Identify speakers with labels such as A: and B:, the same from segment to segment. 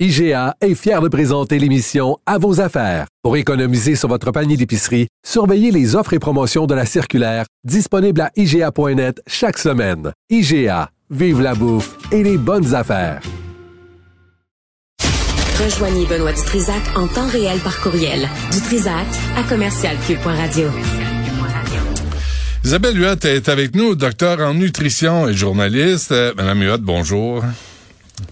A: IGA est fier de présenter l'émission À vos affaires. Pour économiser sur votre panier d'épicerie, surveillez les offres et promotions de la circulaire disponible à IGA.net chaque semaine. IGA, vive la bouffe et les bonnes affaires.
B: Rejoignez Benoît Dutrisac en temps réel par courriel. Dutrisac à commercialcube.radio.
C: Isabelle Huot est avec nous, docteur en nutrition et journaliste. Euh, Madame Huot, bonjour.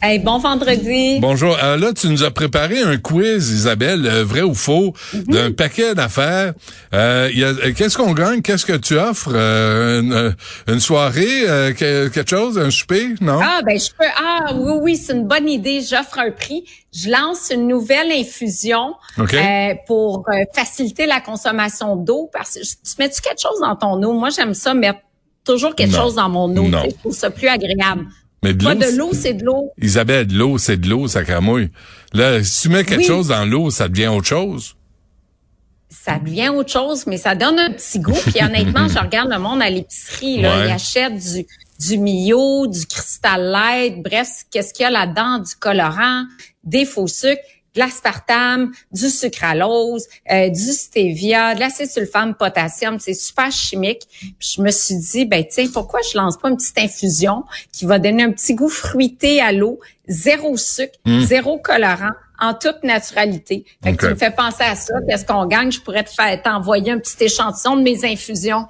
D: Hey, bon vendredi.
C: Bonjour. Euh, là, tu nous as préparé un quiz, Isabelle, euh, vrai ou faux,
D: Mhm.
C: d'un paquet d'affaires. Euh, il y a- Qu'est-ce qu'on gagne? Qu'est-ce que tu offres? Euh, une, une soirée? euh, que- quelque chose? Un souper? Non?
D: Ah, ben, je peux. Ah, oui, oui, c'est une bonne idée. J'offre un prix. Je lance une nouvelle infusion euh, pour faciliter la consommation d'eau. Parce que tu mets-tu quelque chose dans ton eau? Moi, j'aime ça mettre toujours quelque
C: Non.
D: chose dans mon eau. Je trouve ça plus agréable.
C: Mais de l'eau,
D: de
C: c'est-
D: l'eau, c'est de l'eau.
C: Isabelle, de l'eau, c'est de l'eau, ça cramouille. Là, si tu mets quelque
D: Oui.
C: chose dans l'eau, ça devient autre chose.
D: ça devient autre chose, mais ça donne un petit goût. Puis honnêtement, je regarde le monde à l'épicerie, là,
C: Ouais.
D: ils achètent du du Mio, du Crystal Light, bref, qu'est-ce qu'il y a là-dedans? Du colorant, des faux sucres, de l'aspartame, du sucralose, euh, du stevia, de l'acésulfame potassium, c'est super chimique. Puis je me suis dit, ben tiens, pourquoi je lance pas une petite infusion qui va donner un petit goût fruité à l'eau, zéro sucre, zéro colorant, en toute naturalité. Fait que tu me fais penser à ça. Qu'est-ce qu'on gagne? Je pourrais te faire t'envoyer un petit échantillon de mes infusions.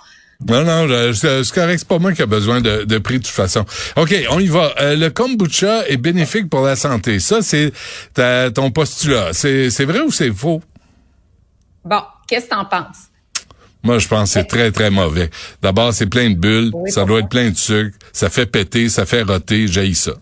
C: Non, non, je- c'est correct. C'est pas moi qui a besoin de, de prix de toute façon. OK, on y va. Euh, le kombucha est bénéfique pour la santé. Ça, c'est ta- ton postulat. C'est vrai ou c'est faux?
D: Bon, qu'est-ce que t'en penses?
C: Moi, je pense que c'est très, très mauvais. D'abord, c'est plein de bulles.
D: Oui,
C: ça doit être plein de sucre. Ça fait péter, ça fait roter. J'haïs ça.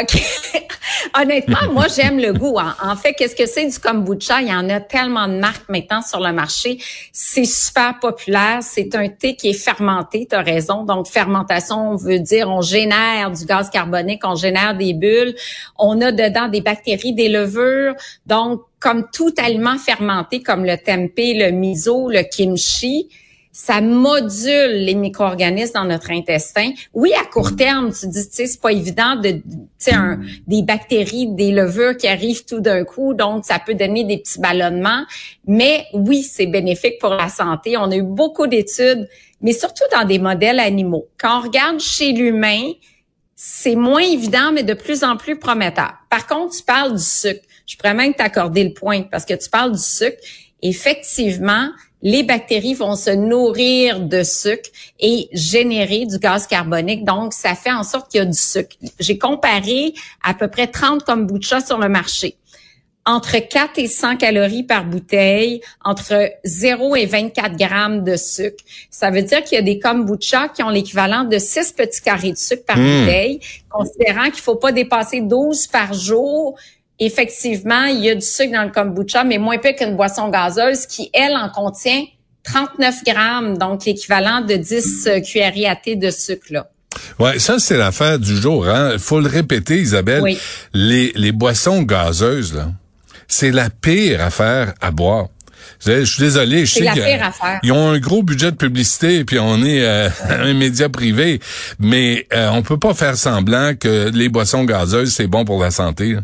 D: OK. Honnêtement, moi, j'aime le goût. En, en fait, qu'est-ce que c'est du kombucha? Il y en a tellement de marques maintenant sur le marché. C'est super populaire. C'est un thé qui est fermenté, tu as raison. Donc, fermentation veut dire on génère du gaz carbonique, on génère des bulles. On a dedans des bactéries, des levures. Donc, comme tout aliment fermenté, comme le tempeh, le miso, le kimchi, ça module les micro-organismes dans notre intestin. Oui, à court terme, tu dis, tu sais, c'est pas évident de, tu sais, un- des bactéries, des levures qui arrivent tout d'un coup, donc ça peut donner des petits ballonnements. Mais oui, c'est bénéfique pour la santé. On a eu beaucoup d'études, mais surtout dans des modèles animaux. Quand on regarde chez l'humain, c'est moins évident, mais de plus en plus prometteur. Par contre, tu parles du sucre. Je pourrais même t'accorder le point parce que tu parles du sucre. Effectivement, les bactéries vont se nourrir de sucre et générer du gaz carbonique. Donc, ça fait en sorte qu'il y a du sucre. J'ai comparé à peu près 30 kombucha sur le marché. Entre 4 et 100 calories par bouteille, entre 0 et 24 grammes de sucre. Ça veut dire qu'il y a des kombucha qui ont l'équivalent de 6 petits carrés de sucre par
C: Mmh.
D: bouteille, considérant qu'il faut pas dépasser 12 par jour. Effectivement, il y a du sucre dans le kombucha, mais moins peu qu'une boisson gazeuse qui, elle, en contient 39 grammes, donc l'équivalent de 10 euh, cuillerées à thé de sucre. Là.
C: Ouais, ça, c'est l'affaire du jour. Hein. faut le répéter, Isabelle.
D: Oui.
C: Les, les boissons gazeuses, là, c'est la pire affaire à boire. Je suis désolé, je
D: C'est
C: sais
D: la
C: qu'ils
D: pire affaire.
C: ils ont un gros budget de publicité, puis on est euh, un média privé, mais euh, on peut pas faire semblant que les boissons gazeuses, c'est bon pour la santé. là.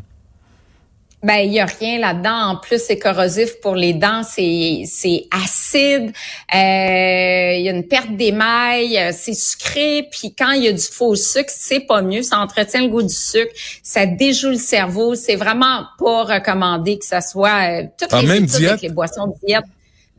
D: Ben, il y a rien là-dedans. En plus, c'est corrosif pour les dents, c'est c'est acide. Euh, Il y a une perte d'émail, euh, c'est sucré. Puis quand il y a du faux sucre, c'est pas mieux. Ça entretient le goût du sucre, ça déjoue le cerveau. C'est vraiment pas recommandé que ça soit euh, toutes les
C: même diète?
D: les boissons de diète.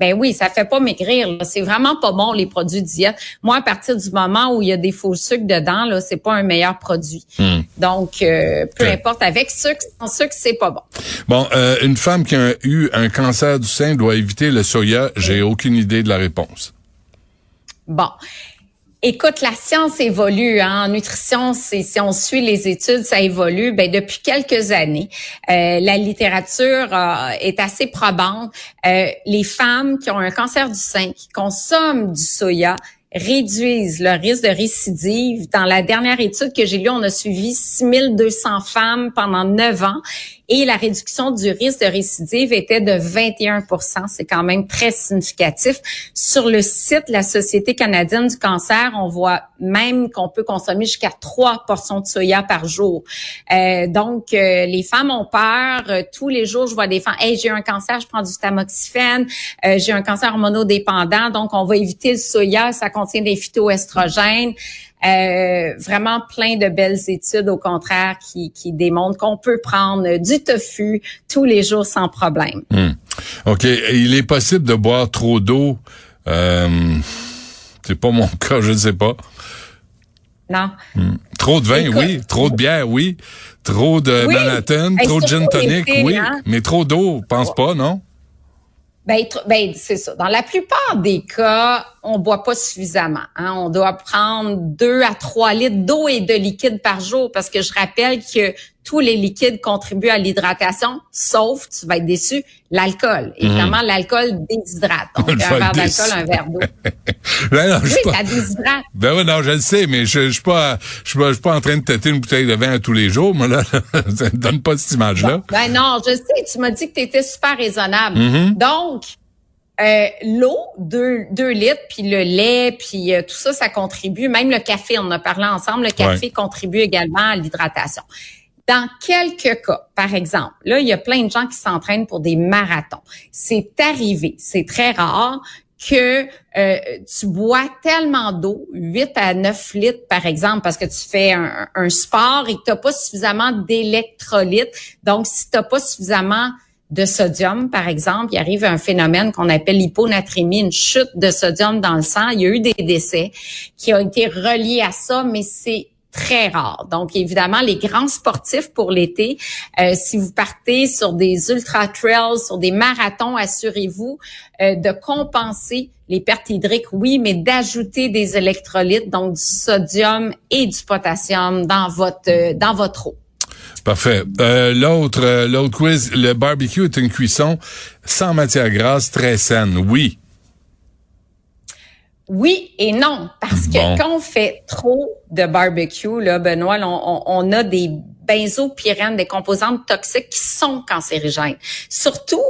D: Ben oui, ça fait pas maigrir. C'est vraiment pas bon les produits diète. Moi, à partir du moment où il y a des faux sucres dedans, là, c'est pas un meilleur produit. Hmm. Donc, euh, peu importe, avec sucre, sans sucre, c'est pas bon.
C: Bon, euh, une femme qui a eu un cancer du sein doit éviter le soya. J'ai aucune idée de la réponse.
D: Bon. Écoute, la science évolue hein. en nutrition. Si on suit les études, ça évolue. Ben depuis quelques années, euh, la littérature euh, est assez probante. Euh, les femmes qui ont un cancer du sein, qui consomment du soya, réduisent le risque de récidive. Dans la dernière étude que j'ai lue, on a suivi 6200 femmes pendant 9 ans et la réduction du risque de récidive était de 21% C'est quand même très significatif. Sur le site de la Société canadienne du cancer, on voit même qu'on peut consommer jusqu'à 3 portions de soya par jour. Euh, donc, euh, les femmes ont peur. Euh, tous les jours, je vois des femmes, « Hey, j'ai un cancer, je prends du tamoxifène. j'ai un cancer hormonodépendant, donc on va éviter le soya, ça contient des phytoestrogènes. » Euh, vraiment plein de belles études, au contraire, qui, qui démontrent qu'on peut prendre du tofu tous les jours sans problème.
C: Hmm. OK. Il est possible de boire trop d'eau. Euh, c'est pas mon cas, je ne sais pas.
D: Non.
C: Hmm. Trop de vin, oui. Trop de bière, oui. Trop de Manhattan, trop de gin tonic, oui. Hein? Mais trop d'eau, pense pas, non?
D: Ben, ben c'est ça. Dans la plupart des cas, on boit pas suffisamment. Hein. On doit prendre deux à trois litres d'eau et de liquide par jour parce que je rappelle que tous les liquides contribuent à l'hydratation, sauf, tu vas être déçu, l'alcool. Mhm. Évidemment, l'alcool déshydrate. Donc, un verre d'alcool, un verre d'eau. ben oui, pas... ça déshydrate.
C: Ben oui, non, je le sais, mais je, je suis pas, je suis pas, en train de têter une bouteille de vin tous les jours. Moi, là, ça me donne pas cette image-là.
D: Ben non, je sais, tu m'as dit que tu étais super raisonnable. Mhm. Donc, euh, l'eau, deux, deux litres, puis le lait, puis euh, tout ça, ça contribue. Même le café, on en a parlé ensemble, le café contribue également à l'hydratation. Dans quelques cas, par exemple, là, il y a plein de gens qui s'entraînent pour des marathons. C'est arrivé, c'est très rare que euh, tu bois tellement d'eau, 8 à 9 litres par exemple, parce que tu fais un, sport et que tu n'as pas suffisamment d'électrolytes. Donc, si tu n'as pas suffisamment de sodium, par exemple, il arrive un phénomène qu'on appelle l'hyponatrémie, une chute de sodium dans le sang. Il y a eu des décès qui ont été reliés à ça, mais c'est très rare. Donc, évidemment, les grands sportifs pour l'été, euh, si vous partez sur des ultra-trails, sur des marathons, assurez-vous euh, de compenser les pertes hydriques, oui, mais d'ajouter des électrolytes, donc du sodium et du potassium dans votre, euh, dans votre eau.
C: Parfait. Euh, l'autre, euh, l'autre quiz, le barbecue est une cuisson sans matière grasse, très saine. Oui.
D: Oui et non, parce que quand on fait trop de barbecue, là, Benoît, on, on, a des benzopyrènes, des composantes toxiques qui sont cancérigènes. Surtout,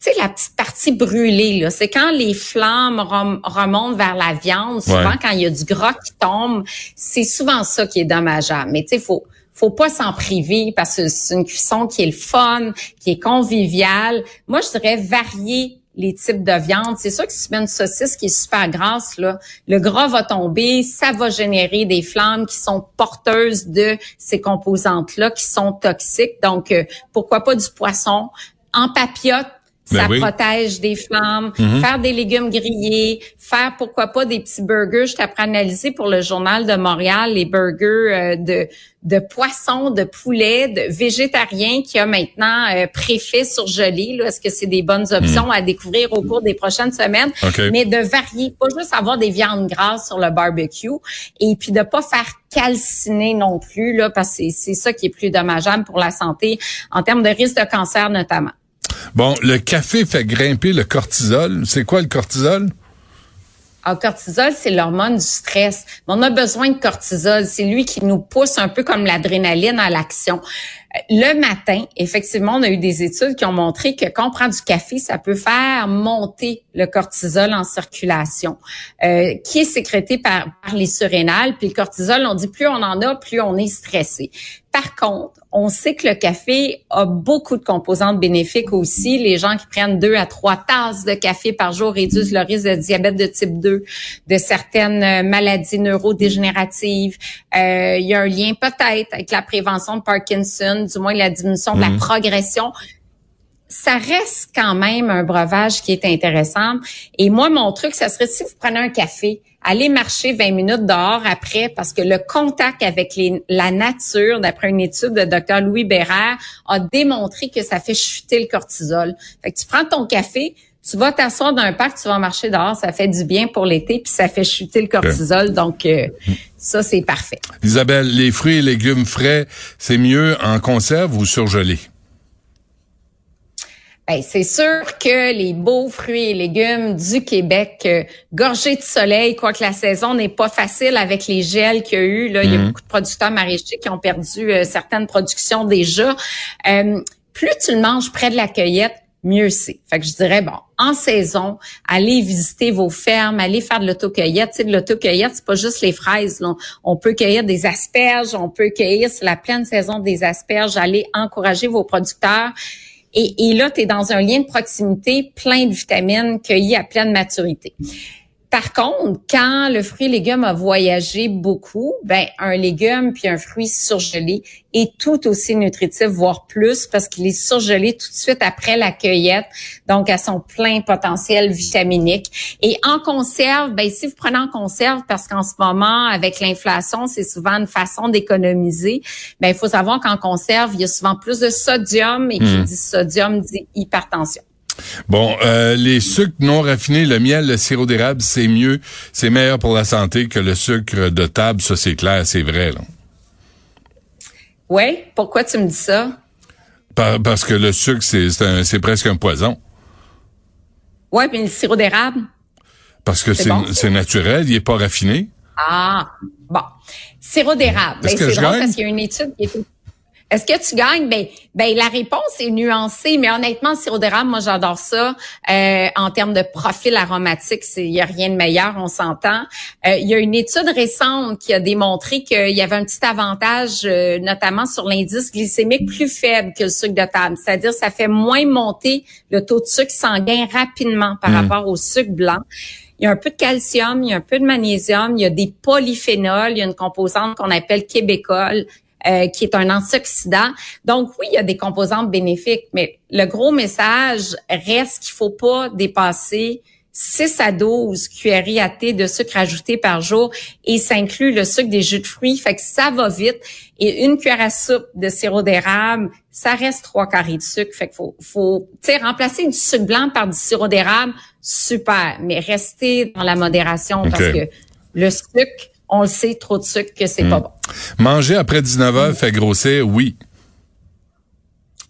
D: tu sais, la petite partie brûlée, là, c'est quand les flammes remontent vers la viande, souvent quand il y a du gras qui tombe, c'est souvent ça qui est dommageable. Mais tu sais, faut faut pas s'en priver parce que c'est une cuisson qui est le fun, qui est conviviale. Moi, je dirais varier les types de viande. C'est sûr que si tu mets une saucisse qui est super grasse, là, le gras va tomber, ça va générer des flammes qui sont porteuses de ces composantes-là, qui sont toxiques. Donc, euh, pourquoi pas du poisson en papillote ben ça protège des flammes, mhm. faire des légumes grillés, faire pourquoi pas des petits burgers. Je t'apprends à analyser pour le journal de Montréal les burgers euh, de de poisson, de poulet, de végétarien qui a maintenant euh, préfet surgelé. Est-ce que c'est des bonnes options mhm. à découvrir au cours des prochaines semaines? Mais de varier, pas juste avoir des viandes grasses sur le barbecue et puis de pas faire calciner non plus là parce que c'est ça qui est plus dommageable pour la santé en termes de risque de cancer notamment.
C: Bon, le café fait grimper le cortisol. C'est quoi le cortisol?
D: Le ah, cortisol, c'est l'hormone du stress. on a besoin de cortisol. C'est lui qui nous pousse un peu comme l'adrénaline à l'action. Le matin, effectivement, on a eu des études qui ont montré que quand on prend du café, ça peut faire monter le cortisol en circulation, euh, qui est sécrété par, par les surrénales. Puis le cortisol, on dit plus on en a, plus on est stressé. Par contre, on sait que le café a beaucoup de composantes bénéfiques aussi. Les gens qui prennent deux à trois tasses de café par jour réduisent le risque de diabète de type 2, de certaines maladies neurodégénératives. Euh, il y a un lien peut-être avec la prévention de Parkinson, du moins la diminution de la mmh. progression ça reste quand même un breuvage qui est intéressant. Et moi, mon truc, ça serait si vous prenez un café, allez marcher 20 minutes dehors après, parce que le contact avec les, la nature, d'après une étude de Dr. Louis Bérard, a démontré que ça fait chuter le cortisol. Fait que tu prends ton café, tu vas t'asseoir dans un parc, tu vas marcher dehors, ça fait du bien pour l'été, puis ça fait chuter le cortisol. Donc, euh, ça, c'est parfait.
C: Isabelle, les fruits et légumes frais, c'est mieux en conserve ou surgelés?
D: Ben, c'est sûr que les beaux fruits et légumes du Québec, euh, gorgés de soleil, quoique la saison n'est pas facile avec les gels qu'il y a eu. Là, il y a mhm. beaucoup de producteurs maraîchers qui ont perdu euh, certaines productions déjà. Euh, plus tu le manges près de la cueillette, mieux c'est. Fait que je dirais, bon, en saison, allez visiter vos fermes, allez faire de l'autocueillette. Tu sais, de l'autocueillette, c'est pas juste les fraises. Là. On peut cueillir des asperges, on peut cueillir, c'est la pleine saison des asperges. Allez encourager vos producteurs. Et, et là, tu es dans un lien de proximité plein de vitamines cueillies à pleine maturité. Par contre, quand le fruit et légume a voyagé beaucoup, ben un légume puis un fruit surgelé est tout aussi nutritif, voire plus, parce qu'il est surgelé tout de suite après la cueillette, donc à son plein potentiel vitaminique. Et en conserve, ben si vous prenez en conserve, parce qu'en ce moment, avec l'inflation, c'est souvent une façon d'économiser, ben il faut savoir qu'en conserve, il y a souvent plus de sodium, et qui hmm. dit sodium dit hypertension.
C: Bon, euh, les sucres non raffinés, le miel, le sirop d'érable, c'est mieux, c'est meilleur pour la santé que le sucre de table, ça c'est clair, c'est vrai. Là.
D: Oui, pourquoi tu me dis ça?
C: parce que le sucre, c'est presque un poison.
D: Oui, mais le sirop d'érable?
C: Parce que c'est naturel, il est pas raffiné.
D: Ah, bon. Sirop d'érable. Ben, c'est drôle parce qu'il y a une étude qui est est-ce que tu gagnes? Ben, ben la réponse est nuancée, mais honnêtement, sirop d'érable, moi j'adore ça. Euh, en termes de profil aromatique, il y a rien de meilleur, on s'entend. Euh, il y a une étude récente qui a démontré qu'il y avait un petit avantage, euh, notamment sur l'indice glycémique plus faible que le sucre de table. C'est-à-dire, ça fait moins monter le taux de sucre sanguin rapidement par hmm. rapport au sucre blanc. Il y a un peu de calcium, il y a un peu de magnésium, il y a des polyphénols, il y a une composante qu'on appelle québécole, euh, qui est un antioxydant. Donc oui, il y a des composantes bénéfiques, mais le gros message reste qu'il faut pas dépasser 6 à 12 cuillerées à thé de sucre ajouté par jour et ça inclut le sucre des jus de fruits, fait que ça va vite. Et une cuillère à soupe de sirop d'érable, ça reste trois carrés de sucre, fait qu'il faut, faut remplacer du sucre blanc par du sirop d'érable, super, mais restez dans la modération parce que le sucre, on le sait, trop de sucre, que c'est pas hmm. bon.
C: Manger après 19 heures fait grossir, oui.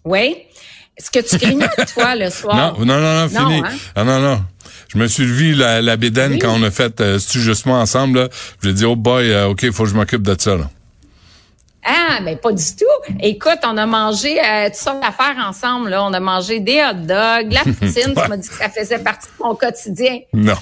D: Oui? Est-ce que tu grignotes, toi, le soir?
C: Non, non, non, non, fini. Hein? Ah, non, non. Je me suis levé la, la bédaine quand on a fait euh, justement ensemble. Là? Je ai dit, oh boy, euh, OK, il faut que je m'occupe de ça. Là.
D: Ah, mais pas du tout. Écoute, on a mangé euh, toutes sortes d'affaires ensemble. Là. On a mangé des hot dogs, la poutine. tu m'as dit que ça faisait partie de mon quotidien.
C: Non.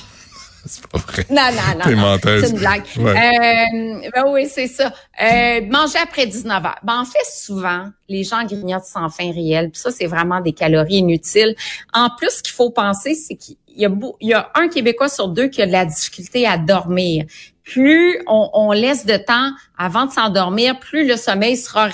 C: c'est pas vrai.
D: Non, non, non. C'est une blague. Euh, ben oui, c'est ça. Euh, manger après 19 heures. Ben, en fait, souvent, les gens grignotent sans fin réel. Puis ça, c'est vraiment des calories inutiles. En plus, ce qu'il faut penser, c'est qu'il y a, il y a un Québécois sur deux qui a de la difficulté à dormir plus on, laisse de temps avant de s'endormir, plus le sommeil sera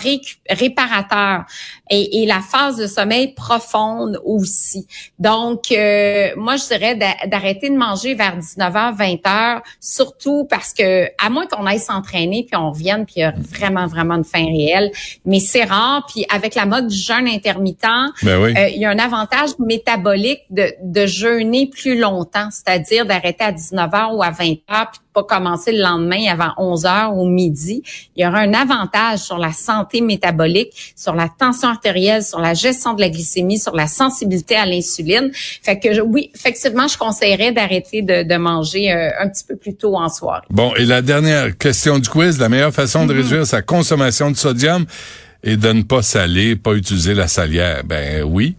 D: réparateur et, la phase de sommeil profonde aussi. Donc, euh, moi, je dirais d'arrêter de manger vers 19h, 20h, surtout parce que, à moins qu'on aille s'entraîner, puis on revienne, puis il y a vraiment, vraiment une faim réelle, mais c'est rare. Puis avec la mode du jeûne intermittent, ben euh, il y a un avantage métabolique de, de jeûner plus longtemps, c'est-à-dire d'arrêter à 19h ou à 20h, puis pas commencer le lendemain avant 11 heures ou midi, il y aura un avantage sur la santé métabolique, sur la tension artérielle, sur la gestion de la glycémie, sur la sensibilité à l'insuline. Fait que oui, effectivement, je conseillerais d'arrêter de, manger euh, un petit peu plus tôt en soirée.
C: Bon, et la dernière question du quiz, la meilleure façon de mm-hmm. réduire sa consommation de sodium est de ne pas saler, pas utiliser la salière? Ben oui.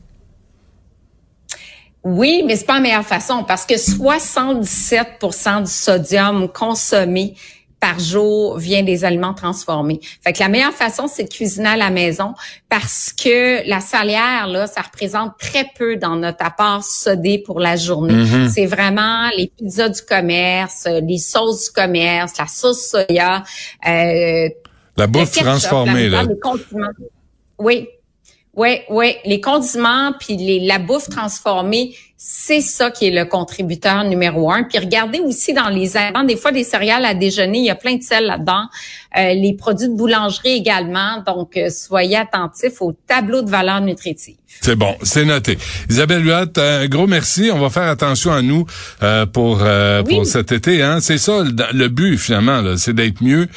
D: Oui, mais c'est pas la meilleure façon parce que 77% du sodium consommé par jour vient des aliments transformés. Fait que la meilleure façon, c'est de cuisiner à la maison parce que la salière, là, ça représente très peu dans notre apport sodé pour la journée. Mm-hmm. C'est vraiment les pizzas du commerce, les sauces du commerce, la sauce soya.
C: Euh, la bouffe transformée, là.
D: Oui, Oui, oui, les condiments puis les, la bouffe transformée, c'est ça qui est le contributeur numéro un. Puis regardez aussi dans les aliments, des fois des céréales à déjeuner, il y a plein de sel là-dedans. Euh, les produits de boulangerie également. Donc, euh, soyez attentifs au tableau de valeur nutritive.
C: C'est bon, c'est noté. Isabelle Huot, un gros merci. On va faire attention à nous euh, pour pour cet été. Hein. C'est ça le, but finalement, c'est d'être mieux,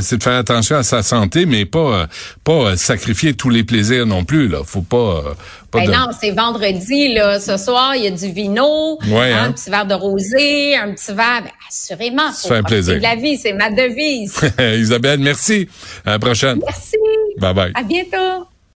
C: c'est de faire attention à sa santé, mais pas pas sacrifier tous les plaisirs non plus. Là, faut pas.
D: Ben non, c'est vendredi là. Ce soir, il y a du vino, hein, hein? un petit verre de rosé, un petit verre. Ben, assurément, faut un plaisir. de la vie, c'est ma devise.
C: Isabelle, merci. À la prochaine.
D: Merci.
C: Bye bye.
D: À bientôt.